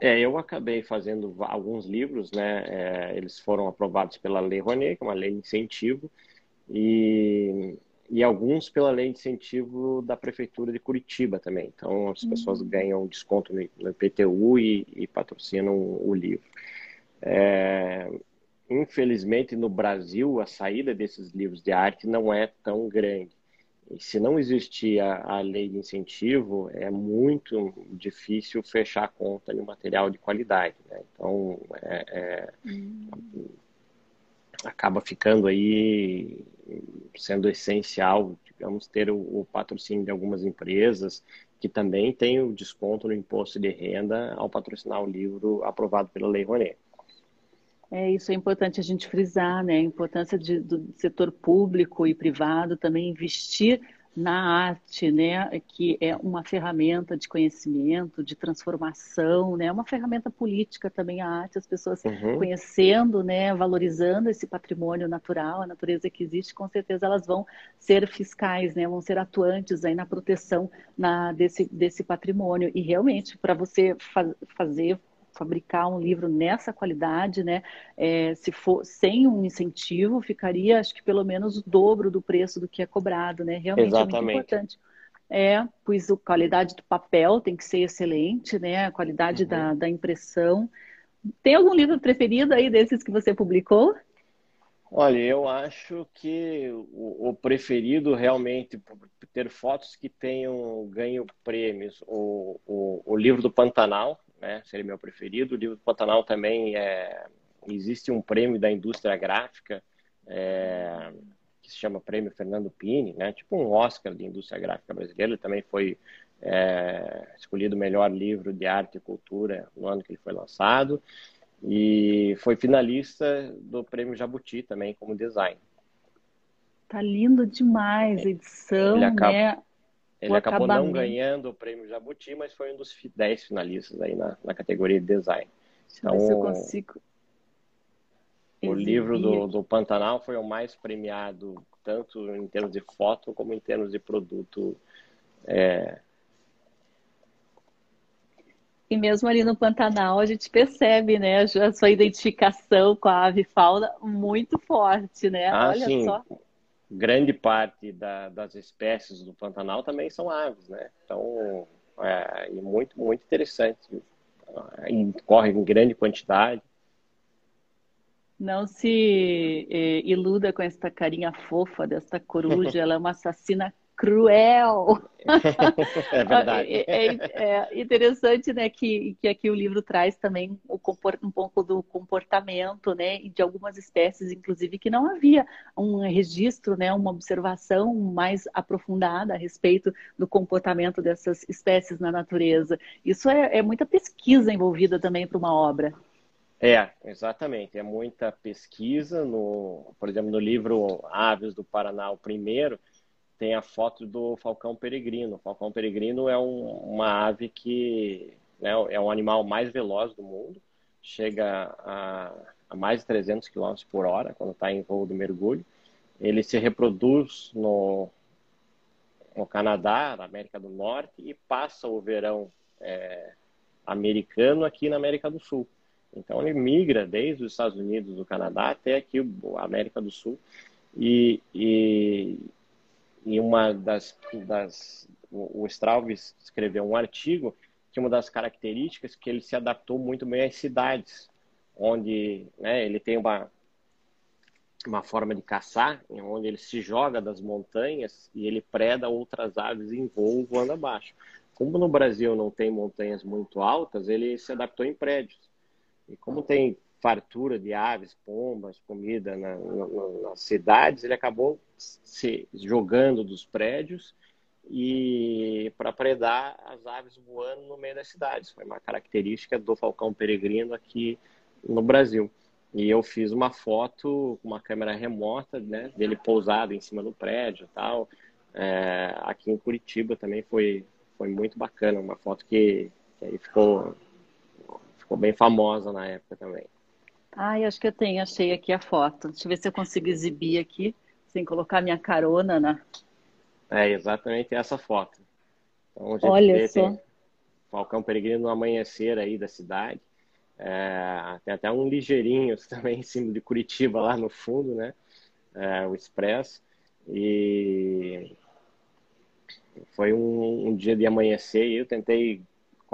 É, eu acabei fazendo alguns livros, né, é, eles foram aprovados pela Lei Rouanet, que é uma lei de incentivo, e e alguns pela lei de incentivo da prefeitura de Curitiba também. Então as pessoas uhum. ganham desconto no, IPTU e, e, patrocinam o livro. É, infelizmente no Brasil a saída desses livros de arte não é tão grande. E se não existir a, a lei de incentivo, é muito difícil fechar a conta de um material de qualidade. Né? Então, é, é, uhum. Acaba ficando aí sendo essencial, digamos, ter o, o, patrocínio de algumas empresas que também têm o desconto no imposto de renda ao patrocinar o livro aprovado pela Lei Rouanet. É, isso é importante a gente frisar, né? A importância de, do setor público e privado também investir na arte, né, que é uma ferramenta de conhecimento, de transformação, né, uma ferramenta política também a arte, as pessoas uhum. conhecendo, né, valorizando esse patrimônio natural, a natureza que existe, com certeza elas vão ser fiscais, né, vão ser atuantes aí na proteção na, desse, desse patrimônio. E realmente, para você fa fazer fabricar um livro nessa qualidade, né? É, se for sem um incentivo, ficaria, acho que pelo menos o dobro do preço do que é cobrado, né? Realmente Exatamente. é muito importante. É, pois a qualidade do papel tem que ser excelente, né? A qualidade uhum. da, da impressão. Tem algum livro preferido aí desses que você publicou? Olha, eu acho que o, preferido realmente ter fotos que tenham ganho prêmios, o, o, o livro do Pantanal, né? Seria meu preferido. O livro do Pantanal também é... existe um prêmio da indústria gráfica é... que se chama Prêmio Fernando Pini, né? Tipo um Oscar de indústria gráfica brasileira. Ele também foi é... escolhido o melhor livro de arte e cultura no ano que ele foi lançado e foi finalista do Prêmio Jabuti também como design. Tá lindo demais a edição, ele acaba, né? Ele o acabou não ganhando o prêmio Jabuti, mas foi um dos 10 finalistas aí na, na categoria de design. Deixa então, ver se eu consigo. O livro do, do Pantanal foi o mais premiado, tanto em termos de foto como em termos de produto. É... E mesmo ali no Pantanal, a gente percebe, né, a sua identificação com a ave fauna muito forte, né? Ah, Olha sim. só grande parte da, das espécies do Pantanal também são aves, né? Então, é, é muito, muito interessante. E corre em grande quantidade. Não se eh, iluda com esta carinha fofa desta coruja, ela é uma assassina cruel. *laughs* é verdade. *laughs* É, é, é, interessante, né, que, que aqui o livro traz também o um pouco do comportamento, né, de algumas espécies, inclusive, que não havia um registro, né, uma observação mais aprofundada a respeito do comportamento dessas espécies na natureza. Isso é, é muita pesquisa envolvida também para uma obra. É, exatamente. É muita pesquisa. No, por exemplo, no livro Aves do Paraná, o primeiro, tem a foto do falcão peregrino. O falcão peregrino é um, uma ave que né, é um animal mais veloz do mundo, chega a, a mais de 300 km por hora quando está em voo de mergulho. Ele se reproduz no, no Canadá, na América do Norte, e passa o verão é, americano aqui na América do Sul. Então ele migra desde os Estados Unidos, do Canadá, até aqui a América do Sul. E, e, e uma das, das o Straub escreveu um artigo que uma das características é que ele se adaptou muito bem às cidades, onde né, ele tem uma uma forma de caçar, onde ele se joga das montanhas e ele preda outras aves em voo voando abaixo. Como no Brasil não tem montanhas muito altas, ele se adaptou em prédios. E como tem fartura de aves, pombas, comida na, na, nas cidades, ele acabou se jogando dos prédios e para predar as aves voando no meio das cidades. Foi uma característica do falcão peregrino aqui no Brasil. E eu fiz uma foto com uma câmera remota, né, dele pousado em cima do prédio, tal. É, aqui em Curitiba também foi foi muito bacana, uma foto que, que aí ficou ficou bem famosa na época também. Ai, acho que eu tenho, achei aqui a foto. Deixa eu ver se eu consigo exibir aqui, sem colocar minha carona na. É exatamente essa foto. Então, Olha só. Falcão Peregrino no amanhecer aí da cidade. É, tem até um ligeirinho *laughs* também em cima de Curitiba lá no fundo, né? É, o Expresso. E foi um, um dia de amanhecer e eu tentei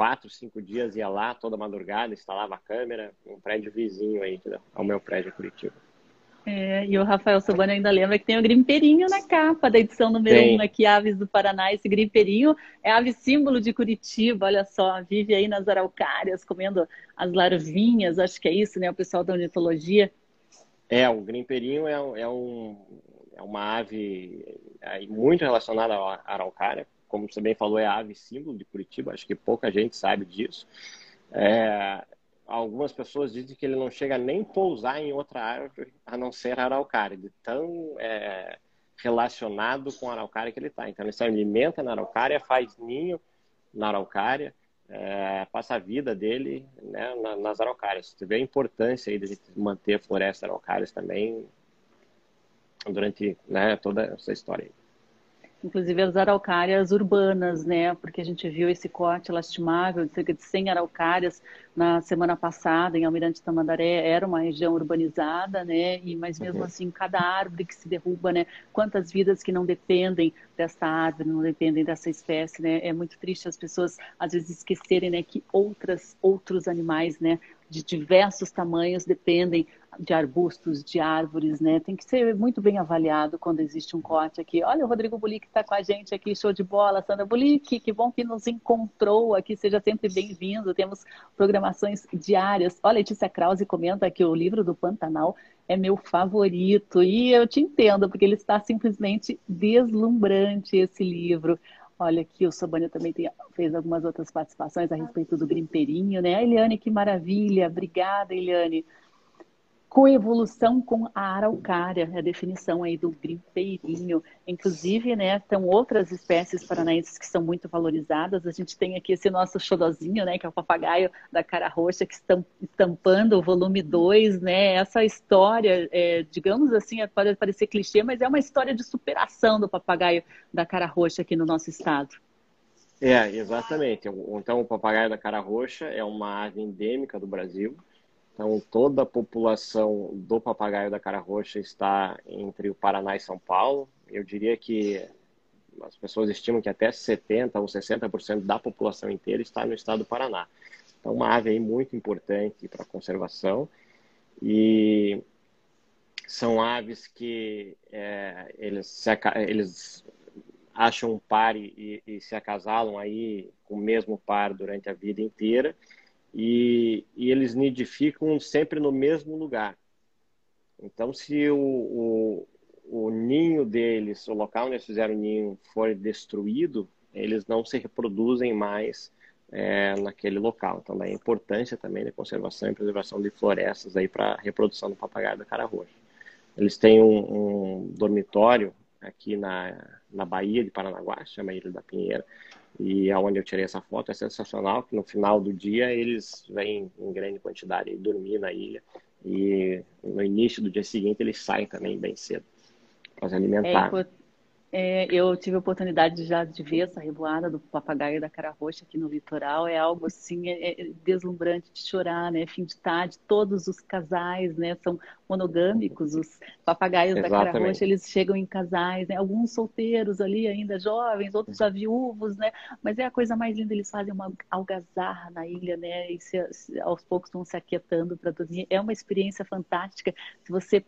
quatro, cinco dias ia lá toda madrugada, instalava a câmera, um prédio vizinho aí, ao meu prédio Curitiba. É, e o Rafael Sobani ainda lembra que tem o grimpeirinho na capa da edição número 1 um aqui, Aves do Paraná. Esse grimpeirinho é ave símbolo de Curitiba, olha só, vive aí nas araucárias, comendo as larvinhas, acho que é isso, né? O pessoal da ornitologia. É, o grimpeirinho é, é, um, é uma ave é, muito relacionada à araucária, como você bem falou, é a ave símbolo de Curitiba, acho que pouca gente sabe disso. É, algumas pessoas dizem que ele não chega nem pousar em outra árvore a não ser a araucária, de tão é, relacionado com a araucária que ele está. Então, ele se alimenta na araucária, faz ninho na araucária, é, passa a vida dele né, nas araucárias. Você vê a importância aí de manter a floresta araucárias também durante né, toda essa história. Aí inclusive as araucárias urbanas, né? Porque a gente viu esse corte lastimável de cerca de 100 araucárias na semana passada em Almirante Tamandaré, era uma região urbanizada, né? E mas mesmo uhum. assim, cada árvore que se derruba, né? Quantas vidas que não dependem dessa árvore, não dependem dessa espécie, né? É muito triste as pessoas às vezes esquecerem, né, que outras outros animais, né, de diversos tamanhos dependem de arbustos, de árvores, né? Tem que ser muito bem avaliado quando existe um corte aqui. Olha, o Rodrigo Bulic está com a gente aqui, show de bola. Sandra Bulic, que bom que nos encontrou aqui, seja sempre bem-vindo. Temos programações diárias. Olha, Letícia Krause comenta que o livro do Pantanal é meu favorito. E eu te entendo, porque ele está simplesmente deslumbrante, esse livro. Olha aqui, o Sobania também tem, fez algumas outras participações a respeito do grimpeirinho, né? Eliane, que maravilha. Obrigada, Eliane coevolução com a araucária, é a definição aí do grimpeirinho. Inclusive, né, tem outras espécies paranaenses que são muito valorizadas. A gente tem aqui esse nosso xodozinho, né, que é o papagaio da cara roxa, que estão estampando o volume 2, né? Essa história, é, digamos assim, pode parecer clichê, mas é uma história de superação do papagaio da cara roxa aqui no nosso estado. É, exatamente. Então, o papagaio da cara roxa é uma ave endêmica do Brasil então, toda a população do papagaio da cara roxa está entre o Paraná e São Paulo. Eu diria que as pessoas estimam que até 70% ou 60% da população inteira está no estado do Paraná. Então, uma ave muito importante para a conservação. E são aves que é, eles, eles acham um par e, e, se acasalam aí com o mesmo par durante a vida inteira e, e eles nidificam sempre no mesmo lugar. Então, se o, o, o ninho deles, o local onde eles fizeram o ninho, for destruído, eles não se reproduzem mais é, naquele local. Então, daí a importância também da conservação e preservação de florestas aí para reprodução do papagaio da cara roxa. Eles têm um, um dormitório aqui na, na Bahia de Paranaguá, chama Ilha da Pinheira, e aonde eu tirei essa foto é sensacional, que no final do dia eles vêm em grande quantidade dormir na ilha e no início do dia seguinte eles saem também bem cedo para se alimentar. É, é, eu tive a oportunidade já de ver essa revoada do papagaio da cara roxa aqui no litoral. É algo assim é, é deslumbrante de chorar, né? Fim de tarde, todos os casais, né? São monogâmicos, os papagaios Exatamente. da cara roxa, eles chegam em casais, né? Alguns solteiros ali ainda jovens, outros já viúvos, né? Mas é a coisa mais linda, eles fazem uma algazarra na ilha, né? E se, se, aos poucos vão se aquietando para dormir. É uma experiência fantástica. Se você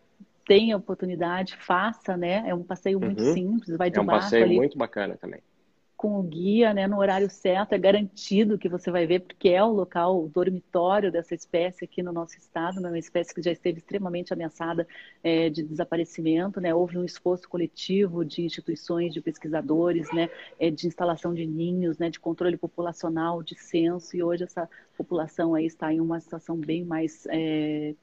tem a oportunidade, faça, né? É um passeio muito uhum. simples, vai de É um passeio ali, muito bacana também. Com o guia, né? No horário certo, é garantido que você vai ver, porque é o local, o dormitório dessa espécie aqui no nosso estado, né? uma espécie que já esteve extremamente ameaçada é, de desaparecimento, né? Houve um esforço coletivo de instituições, de pesquisadores, né? É, de instalação de ninhos, né? De controle populacional, de censo, e hoje essa população aí está em uma situação bem mais é,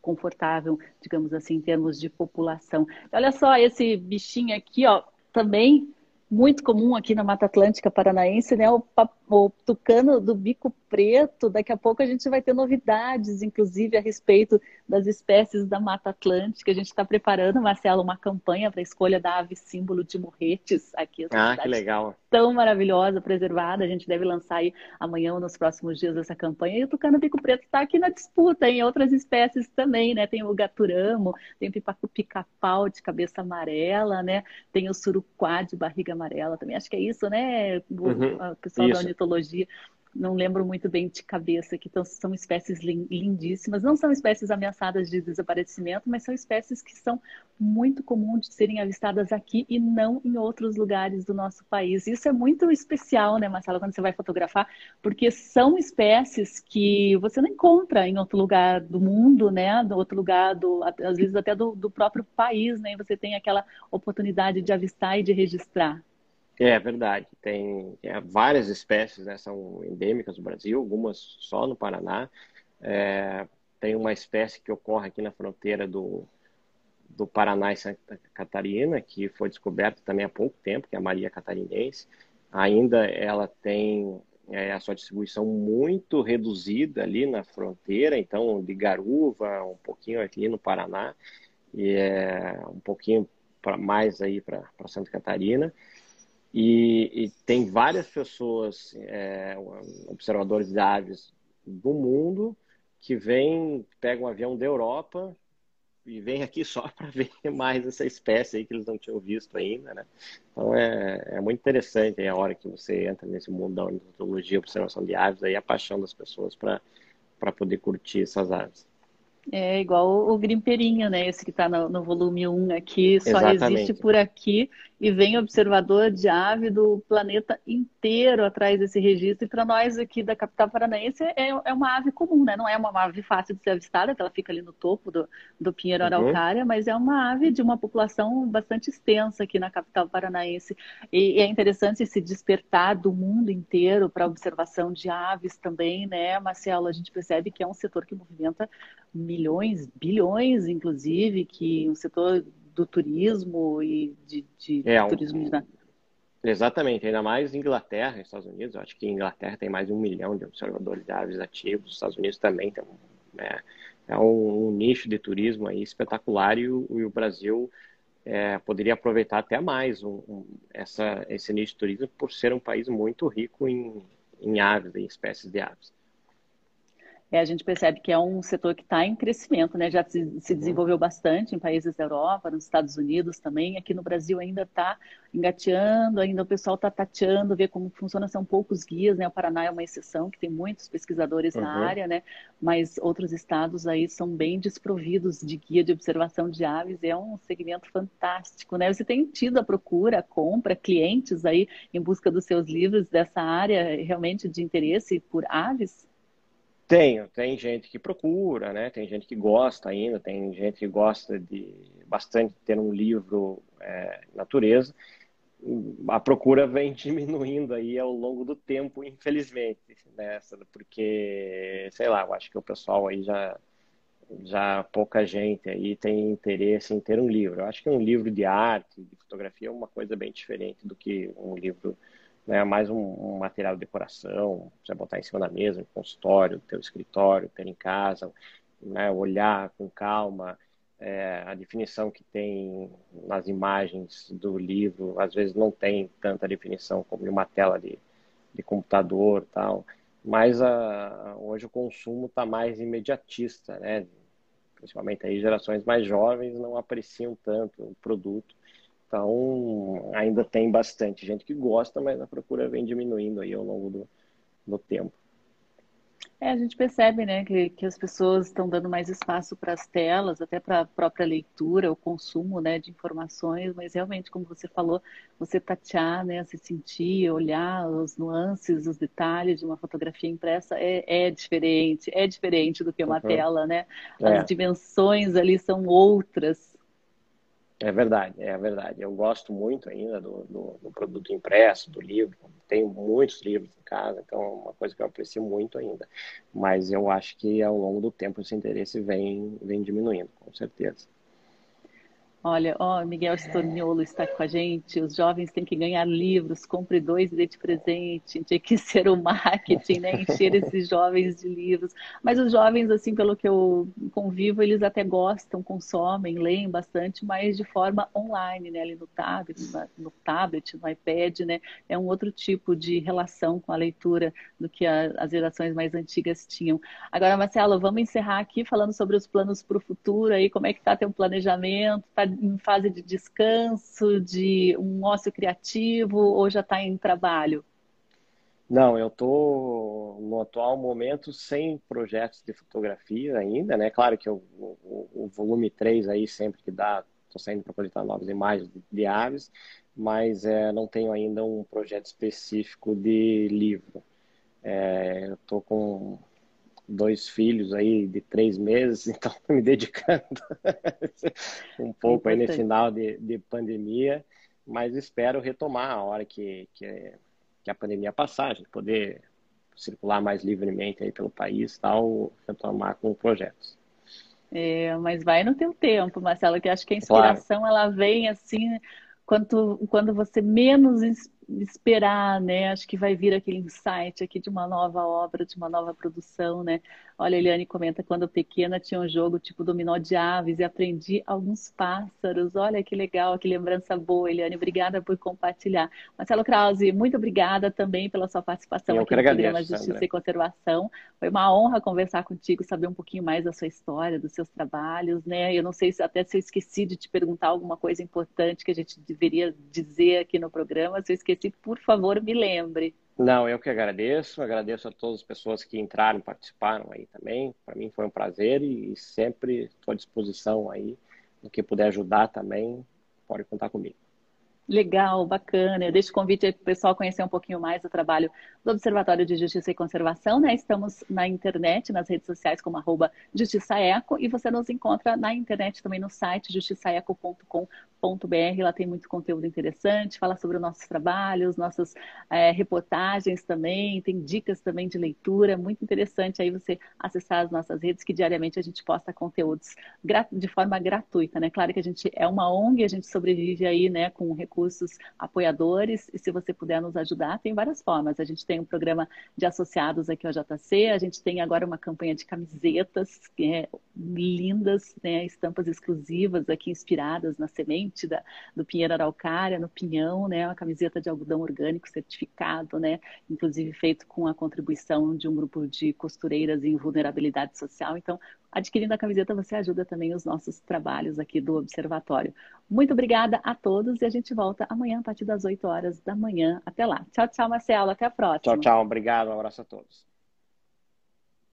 confortável, digamos assim, em termos de população. Olha só esse bichinho aqui, ó, também muito comum aqui na Mata Atlântica Paranaense, né? O, o, tucano do bico preto. Daqui a pouco a gente vai ter novidades, inclusive a respeito das espécies da Mata Atlântica. A gente está preparando, Marcelo, uma campanha para a escolha da ave símbolo de Morretes aqui. Ah, que legal! Tão maravilhosa, preservada. A gente deve lançar aí amanhã ou nos próximos dias essa campanha. E o tucano bico preto está aqui na disputa em outras espécies também, né? Tem o gaturamo, tem o pica-pau de cabeça amarela, né? Tem o suruquá de barriga amarela também. Acho que é isso, né? O, uhum, pessoal isso. da ornitologia não lembro muito bem de cabeça, que então, são espécies lindíssimas. Não são espécies ameaçadas de desaparecimento, mas são espécies que são muito comuns de serem avistadas aqui e não em outros lugares do nosso país. Isso é muito especial, né, Marcelo, quando você vai fotografar, porque são espécies que você não encontra em outro lugar do mundo, né, do outro lugar, do, às vezes até do, do próprio país, né, você tem aquela oportunidade de avistar e de registrar. É verdade. Tem, tem várias espécies, né? São endêmicas do Brasil, algumas só no Paraná. É, tem uma espécie que ocorre aqui na fronteira do, do Paraná e Santa Catarina, que foi descoberta também há pouco tempo, que é a Maria Catarinense. Ainda ela tem é, a sua distribuição muito reduzida ali na fronteira, então de Garuva, um pouquinho aqui no Paraná, e é, um pouquinho pra, mais aí para Santa Catarina. E, e tem várias pessoas, é, observadores de aves do mundo, que vêm, pegam um avião da Europa e vêm aqui só *laughs* para ver mais essa espécie aí que eles não tinham visto ainda, né? Então é, é muito interessante a hora que você entra nesse mundo da ornitologia, observação de aves, aí a paixão das pessoas para poder curtir essas aves. É igual o grimpeirinho, né? Esse que está no, no, volume 1 aqui, só Exatamente. existe por aqui e vem observador de ave do planeta inteiro atrás desse registro. E para nós aqui da capital paranaense é, é, uma ave comum, né? Não é uma ave fácil de ser avistada, que ela fica ali no topo do, do Pinheiro uhum. Araucária, uhum. mas é uma ave de uma população bastante extensa aqui na capital paranaense. E, e é interessante se despertar do mundo inteiro para observação de aves também, né, Marcelo? A gente percebe que é um setor que movimenta milhões, bilhões, inclusive, que o setor do turismo e de, de é, turismo de... Exatamente, ainda mais Inglaterra Estados Unidos. Eu acho que Inglaterra tem mais de um milhão de observadores de aves ativos, os Estados Unidos também tem né, é um, um, nicho de turismo aí espetacular e o, e o Brasil é, poderia aproveitar até mais um, um, essa, esse nicho de turismo por ser um país muito rico em, em aves, em espécies de aves. É, a gente percebe que é um setor que está em crescimento, né? Já se, se, desenvolveu bastante em países da Europa, nos Estados Unidos também. Aqui no Brasil ainda está engateando, ainda o pessoal está tateando, ver como funciona. São poucos guias, né? O Paraná é uma exceção, que tem muitos pesquisadores uhum. na área, né? Mas outros estados aí são bem desprovidos de guia de observação de aves. É um segmento fantástico, né? Você tem tido a procura, a compra, clientes aí em busca dos seus livros dessa área realmente de interesse por aves? Tenho, tem gente que procura, né? Tem gente que gosta ainda, tem gente que gosta de bastante ter um livro é, natureza. A procura vem *laughs* diminuindo aí ao longo do tempo, infelizmente, né? Porque, sei lá, eu acho que o pessoal aí já já pouca gente aí tem interesse em ter um livro. Eu acho que um livro de arte, de fotografia é uma coisa bem diferente do que um livro né, mais um, um, material de decoração, você botar em cima da mesa, no consultório, no teu escritório, ter em casa, né, olhar com calma, é, a definição que tem nas imagens do livro, às vezes não tem tanta definição como em uma tela de, de computador tal, mas a, hoje o consumo está mais imediatista, né? principalmente aí gerações mais jovens não apreciam tanto o produto então, ainda tem bastante gente que gosta, mas a procura vem diminuindo aí ao longo do, do tempo. É, a gente percebe, né, que, que as pessoas estão dando mais espaço para as telas, até para a própria leitura, o consumo, né, de informações, mas realmente, como você falou, você tatear, né, se sentir, olhar os nuances, os detalhes de uma fotografia impressa é, é diferente, é diferente do que uma uhum. tela, né? As é. dimensões ali são outras, é verdade, é verdade. Eu gosto muito ainda do, do, do, produto impresso, do livro. Tenho muitos livros em casa, então é uma coisa que eu aprecio muito ainda. Mas eu acho que ao longo do tempo esse interesse vem, vem diminuindo, com certeza. Olha, ó, Miguel Storniolo está com a gente. Os jovens têm que ganhar livros, compre dois e dê de presente. Tinha que *laughs* ser o marketing, né? Encher esses jovens de livros. Mas os jovens, assim, pelo que eu convivo, eles até gostam, consomem, leem bastante, mas de forma online, né? Ali no tablet, no tablet, no iPad, né? É um outro tipo de relação com a leitura do que as gerações mais antigas tinham. Agora, Marcelo, vamos encerrar aqui falando sobre os planos para o futuro aí, como é que está teu planejamento? Está em fase de descanso, de um ócio criativo ou já está em trabalho? Não, eu estou no atual momento sem projetos de fotografia ainda, né? Claro que o, o, o volume 3 aí sempre que dá, estou saindo para coletar novas imagens de, de aves, mas é, não tenho ainda um projeto específico de livro. É, eu estou com dois filhos aí de três meses, *laughs* então estou me dedicando *laughs* um pouco aí nesse final de, de pandemia, mas espero retomar a hora que, que, que, a pandemia passar, a gente poder circular mais livremente aí pelo país tal, retomar com projetos. É, mas vai no teu tempo, Marcelo, que acho que a inspiração claro. ela vem assim quando, quando você menos esperar, né? Acho que vai vir aquele insight aqui de uma nova obra, de uma nova produção, né? Olha, Eliane comenta, quando pequena tinha um jogo tipo dominó de aves e aprendi alguns pássaros. Olha que legal, que lembrança boa, Eliane. Obrigada por compartilhar. Marcelo Krause, muito obrigada também pela sua participação Eu aqui no programa Justiça e Conservação. Foi uma honra conversar contigo, saber um pouquinho mais da sua história, dos seus trabalhos, né? Eu não sei se até se eu esqueci de te perguntar alguma coisa importante que a gente deveria dizer aqui no programa. Se eu esqueci, por favor, me lembre. Não, eu que agradeço, agradeço a todas as pessoas que entraram, participaram aí também. Para mim foi um prazer e sempre estou à disposição aí. No que puder ajudar também, pode contar comigo. Legal, bacana. Eu deixo o convite para o pessoal conhecer um pouquinho mais o trabalho do Observatório de Justiça e Conservação. Né? Estamos na internet, nas redes sociais como arroba justiçaeco e você nos encontra na internet também no site justiçaeco.com.br. Lá tem muito conteúdo interessante, fala sobre os nossos trabalhos, nossas é, reportagens também, tem dicas também de leitura. Muito interessante aí você acessar as nossas redes, que diariamente a gente posta conteúdos de forma gratuita. Né? Claro que a gente é uma ONG, a gente sobrevive aí né, com recursos recursos apoiadores. E se você puder nos ajudar, tem várias formas. A gente tem um programa de associados aqui ao JC, a gente tem agora uma campanha de camisetas é, lindas, né, estampas exclusivas aqui inspiradas na semente da, do pinheiro araucária, no pinhão, né, uma camiseta de algodão orgânico certificado, né, inclusive feito com a contribuição de um grupo de costureiras em vulnerabilidade social. Então, adquirindo a camiseta, você ajuda também os nossos trabalhos aqui do Observatório. Muito obrigada a todos e a gente volta amanhã a partir das 8 horas da manhã. Até lá. Tchau, tchau, Marcelo. Até a próxima. Tchau, tchau. Obrigado. Um abraço a todos.